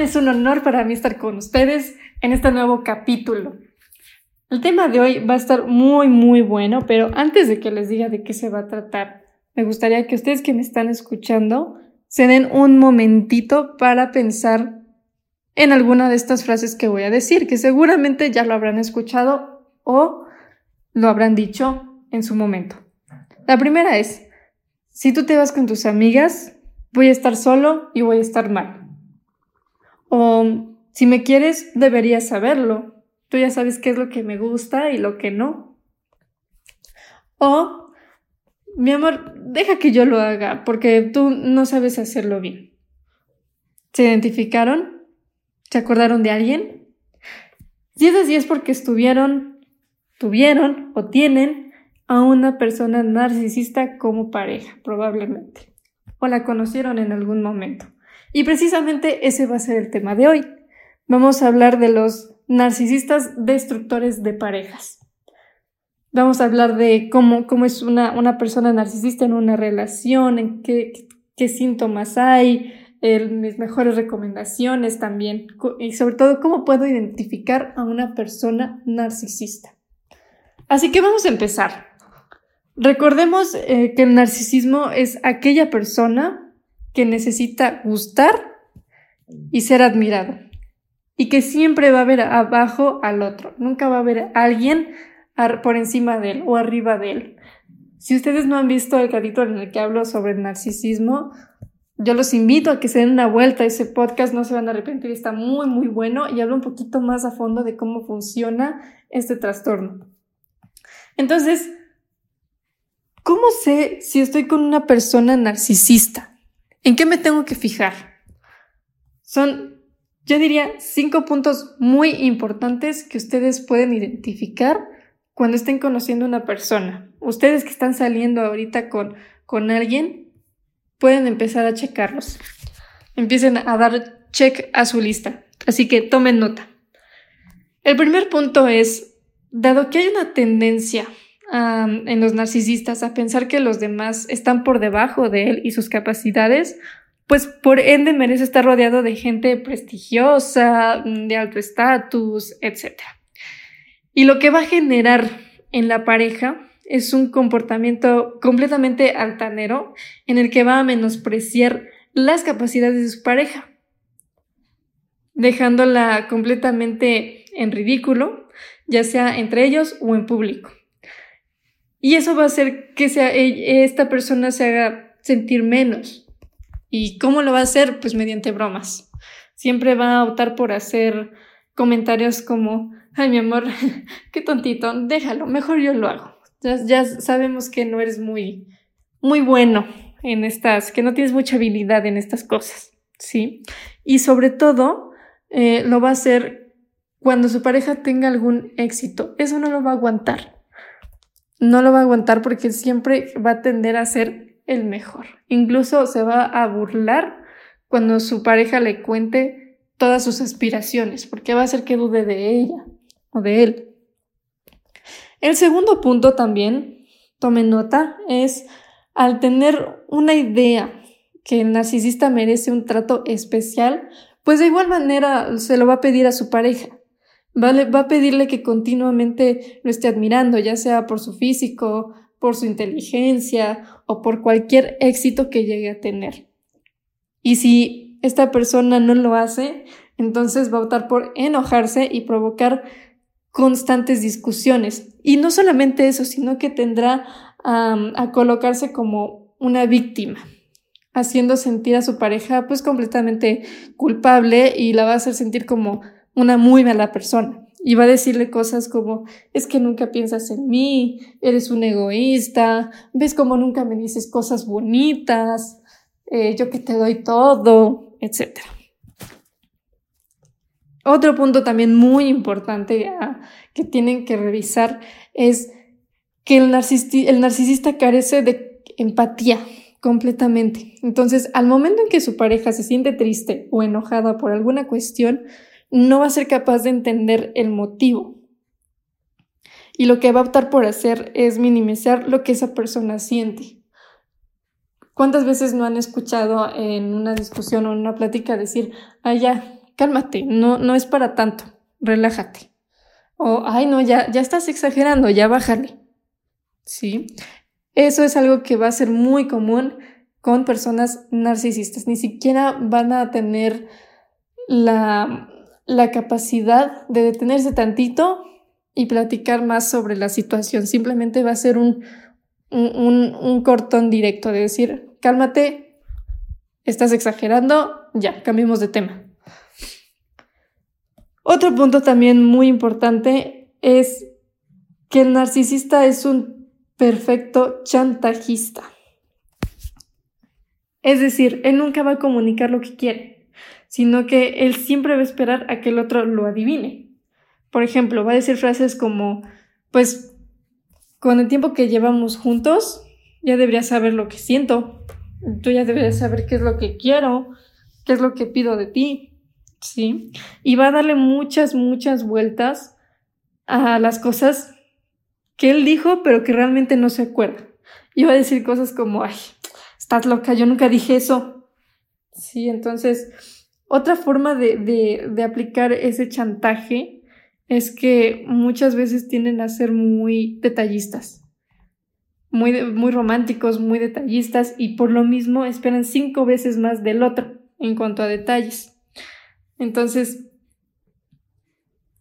Es un honor para mí estar con ustedes en este nuevo capítulo. El tema de hoy va a estar muy, muy bueno, pero antes de que les diga de qué se va a tratar, me gustaría que ustedes que me están escuchando se den un momentito para pensar en alguna de estas frases que voy a decir, que seguramente ya lo habrán escuchado o lo habrán dicho en su momento. La primera es, si tú te vas con tus amigas, voy a estar solo y voy a estar mal. O si me quieres, deberías saberlo. Tú ya sabes qué es lo que me gusta y lo que no. O, mi amor, deja que yo lo haga porque tú no sabes hacerlo bien. ¿Se identificaron? ¿Se acordaron de alguien? Si es así es porque estuvieron, tuvieron o tienen a una persona narcisista como pareja, probablemente. O la conocieron en algún momento. Y precisamente ese va a ser el tema de hoy. Vamos a hablar de los narcisistas destructores de parejas. Vamos a hablar de cómo, cómo es una, una persona narcisista en una relación, en qué, qué síntomas hay, mis mejores recomendaciones también, y sobre todo cómo puedo identificar a una persona narcisista. Así que vamos a empezar. Recordemos eh, que el narcisismo es aquella persona que necesita gustar y ser admirado y que siempre va a ver abajo al otro, nunca va a a alguien por encima de él o arriba de él. Si ustedes no han visto el capítulo en el que hablo sobre el narcisismo, yo los invito a que se den una vuelta a ese podcast, no se van a arrepentir, está muy muy bueno y hablo un poquito más a fondo de cómo funciona este trastorno. Entonces, ¿Cómo sé si estoy con una persona narcisista? ¿En qué me tengo que fijar? Son, yo diría, cinco puntos muy importantes que ustedes pueden identificar cuando estén conociendo a una persona. Ustedes que están saliendo ahorita con, con alguien, pueden empezar a checarlos. Empiecen a dar check a su lista. Así que tomen nota. El primer punto es, dado que hay una tendencia en los narcisistas a pensar que los demás están por debajo de él y sus capacidades, pues por ende merece estar rodeado de gente prestigiosa, de alto estatus, etc. Y lo que va a generar en la pareja es un comportamiento completamente altanero en el que va a menospreciar las capacidades de su pareja, dejándola completamente en ridículo, ya sea entre ellos o en público. Y eso va a hacer que e, esta persona se haga sentir menos. ¿Y cómo lo va a hacer? Pues mediante bromas. Siempre va a optar por hacer comentarios como, ay mi amor, qué tontito, déjalo, mejor yo lo hago. Ya, sabemos que no eres muy, muy bueno en estas, que no tienes mucha habilidad en estas cosas, ¿sí? Y sobre todo, eh, lo va a hacer cuando su pareja tenga algún éxito. Eso no lo va a aguantar no lo va a aguantar porque siempre va a tender a ser el mejor. Incluso se va a burlar cuando su pareja le cuente todas sus aspiraciones, porque va a hacer que dude de ella o de él. El segundo punto también, tomen nota, es al tener una idea que el narcisista merece un trato especial, pues de igual manera se lo va a pedir a su pareja. Va a pedirle que continuamente lo esté admirando, ya sea por su físico, por su inteligencia o por cualquier éxito que llegue a tener. Y si esta persona no lo hace, entonces va a optar por enojarse y provocar constantes discusiones. Y no solamente eso, sino que tendrá a colocarse como una víctima, haciendo sentir a su pareja pues completamente culpable y la va a hacer sentir como una muy mala persona. Y va a decirle cosas como, es que nunca piensas en mí, eres un egoísta, ves como nunca me dices cosas bonitas, eh, yo que te doy todo, etc. Otro punto también muy importante ah, que tienen que revisar es que el, el narcisista carece de empatía completamente. Entonces, al momento en que su pareja se siente triste o enojada por alguna cuestión, no va a ser capaz de entender el motivo. Y lo que va a optar por hacer es minimizar lo que esa persona siente. ¿Cuántas veces no han escuchado en una discusión o en una plática decir, ah, ya, cálmate, no, no es para tanto, relájate. O, ay, no, ya, ya estás exagerando, ya bájale. ¿Sí? Eso es algo que va a ser muy común con personas narcisistas. Ni siquiera van a tener la, la capacidad de detenerse tantito y platicar más sobre la situación. Simplemente va a ser un, un, un, cortón directo de decir, cálmate, estás exagerando, ya, cambiemos de tema. Otro punto también muy importante es que el narcisista es un perfecto chantajista. Es decir, él nunca va a comunicar lo que quiere, sino que él siempre va a esperar a que el otro lo adivine. Por ejemplo, va a decir frases como, pues, con el tiempo que llevamos juntos, ya deberías saber lo que siento, tú ya deberías saber qué es lo que quiero, qué es lo que pido de ti, ¿sí? Y va a darle muchas, muchas vueltas a las cosas que él dijo, pero que realmente no se acuerda. Y va a decir cosas como, ay, estás loca, yo nunca dije eso. Sí, entonces, otra forma de, de, aplicar ese chantaje es que muchas veces tienden a ser muy detallistas, muy, muy románticos, muy detallistas y por lo mismo esperan cinco veces más del otro en cuanto a detalles. Entonces,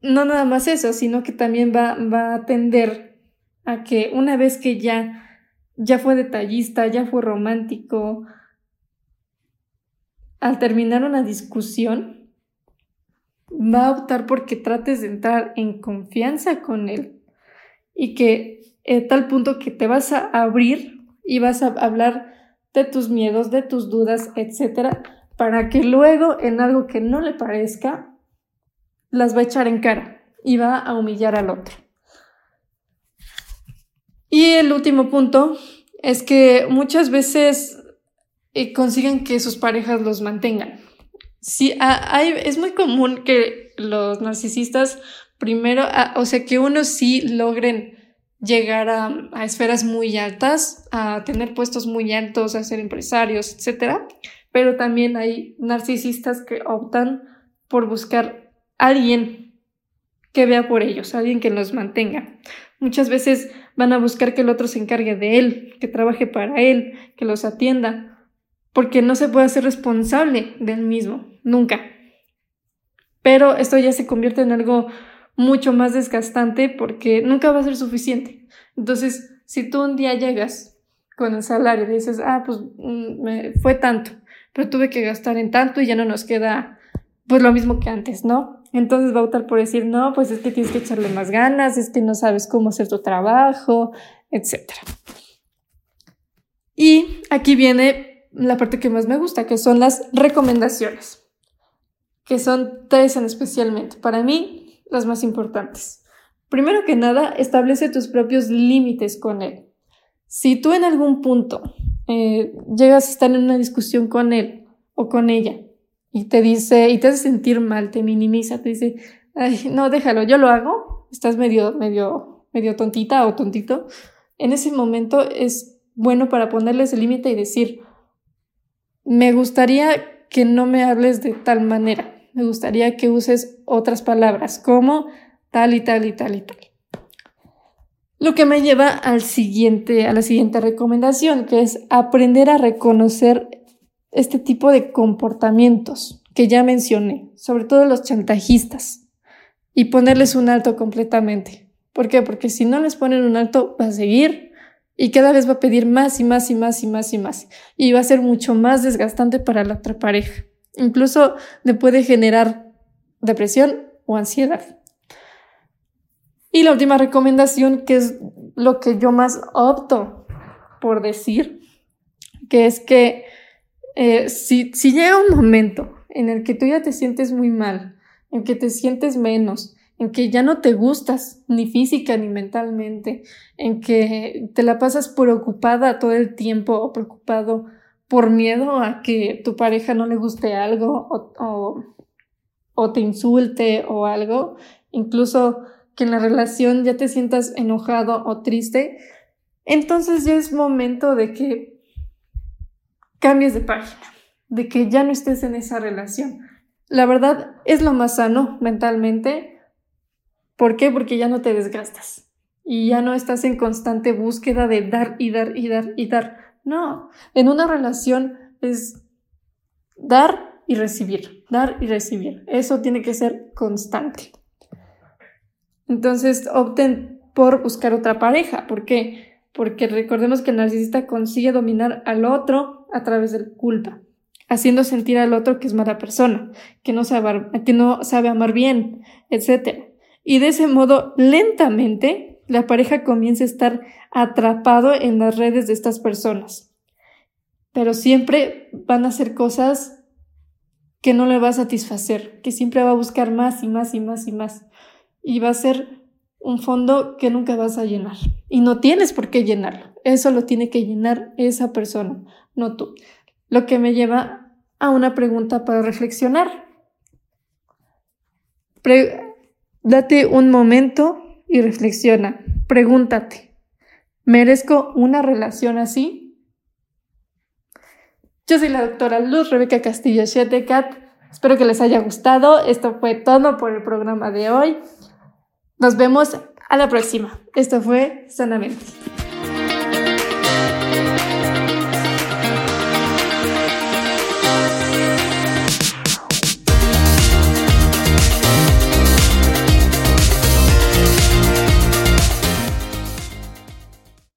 no nada más eso, sino que también va, va a tender a que una vez que ya ya fue detallista, ya fue romántico. Al terminar una discusión, va a optar porque trates de entrar en confianza con él y que a tal punto que te vas a abrir y vas a hablar de tus miedos, de tus dudas, etcétera, para que luego en algo que no le parezca las va a echar en cara y va a humillar al otro. Y el último punto es que muchas veces eh, consiguen que sus parejas los mantengan. Sí, es muy común que los narcisistas primero, o sea, que unos sí logren llegar a, esferas muy altas, a tener puestos muy altos, a ser empresarios, etc. Pero también hay narcisistas que optan por buscar a alguien que vea por ellos, alguien que los mantenga. Muchas veces van a buscar que el otro se encargue de él, que trabaje para él, que los atienda, porque no se puede hacer responsable del mismo, nunca. Pero esto ya se convierte en algo mucho más desgastante porque nunca va a ser suficiente. Entonces, si tú un día llegas con el salario y dices, ah, pues mm, me fue tanto, pero tuve que gastar en tanto y ya no nos queda pues lo mismo que antes, ¿no? Entonces va a optar por decir, no, pues es que tienes que echarle más ganas, es que no sabes cómo hacer tu trabajo, etc. Y aquí viene la parte que más me gusta, que son las recomendaciones, que son tres en especialmente. Para mí, las más importantes. Primero que nada, establece tus propios límites con él. Si tú en algún punto eh, llegas a estar en una discusión con él o con ella y te dice, y te hace sentir mal, te minimiza, te dice, ay, no, déjalo, yo lo hago, estás medio, medio, medio tontita o tontito, en ese momento es bueno para ponerles el límite y decir, me gustaría que no me hables de tal manera, me gustaría que uses otras palabras, como tal y tal y tal y tal. Lo que me lleva al siguiente, a la siguiente recomendación, que es aprender a reconocer este tipo de comportamientos que ya mencioné, sobre todo los chantajistas, y ponerles un alto completamente. ¿Por qué? Porque si no les ponen un alto, va a seguir y cada vez va a pedir más y más y más y más y más. Y va a ser mucho más desgastante para la otra pareja. Incluso le puede generar depresión o ansiedad. Y la última recomendación, que es lo que yo más opto por decir, que es que eh, si, si llega un momento en el que tú ya te sientes muy mal, en que te sientes menos, en que ya no te gustas ni física ni mentalmente, en que te la pasas preocupada todo el tiempo o preocupado por miedo a que tu pareja no le guste algo o, te insulte o algo, incluso que en la relación ya te sientas enojado o triste, entonces ya es momento de que cambies de página, de que ya no estés en esa relación. la verdad es lo más sano mentalmente. ¿Por qué? Porque ya no te desgastas y ya no estás en constante búsqueda de dar y dar y dar y dar. No, en una relación es dar y recibir, dar y recibir. Eso tiene que ser constante. Entonces opten por buscar otra pareja. ¿Por qué? Porque recordemos que el narcisista consigue dominar al otro a través de la culpa, haciendo sentir al otro que es mala persona, que no sabe, que no sabe amar bien, etc. Y de ese modo, lentamente, la pareja comienza a estar atrapado en las redes de estas personas. Pero siempre van a hacer cosas que no le va a satisfacer, que siempre va a buscar más y más y más y más y va a ser un fondo que nunca vas a llenar. Y no tienes por qué llenarlo. Eso lo tiene que llenar esa persona, no tú. Lo que me lleva a una pregunta para reflexionar. Date un momento y reflexiona. Pregúntate, ¿merezco una relación así? Yo soy la doctora Luz Rebeca Castillo Shetecat. Espero que les haya gustado. Esto fue todo por el programa de hoy. Nos vemos a la próxima. Esto fue Sanamente.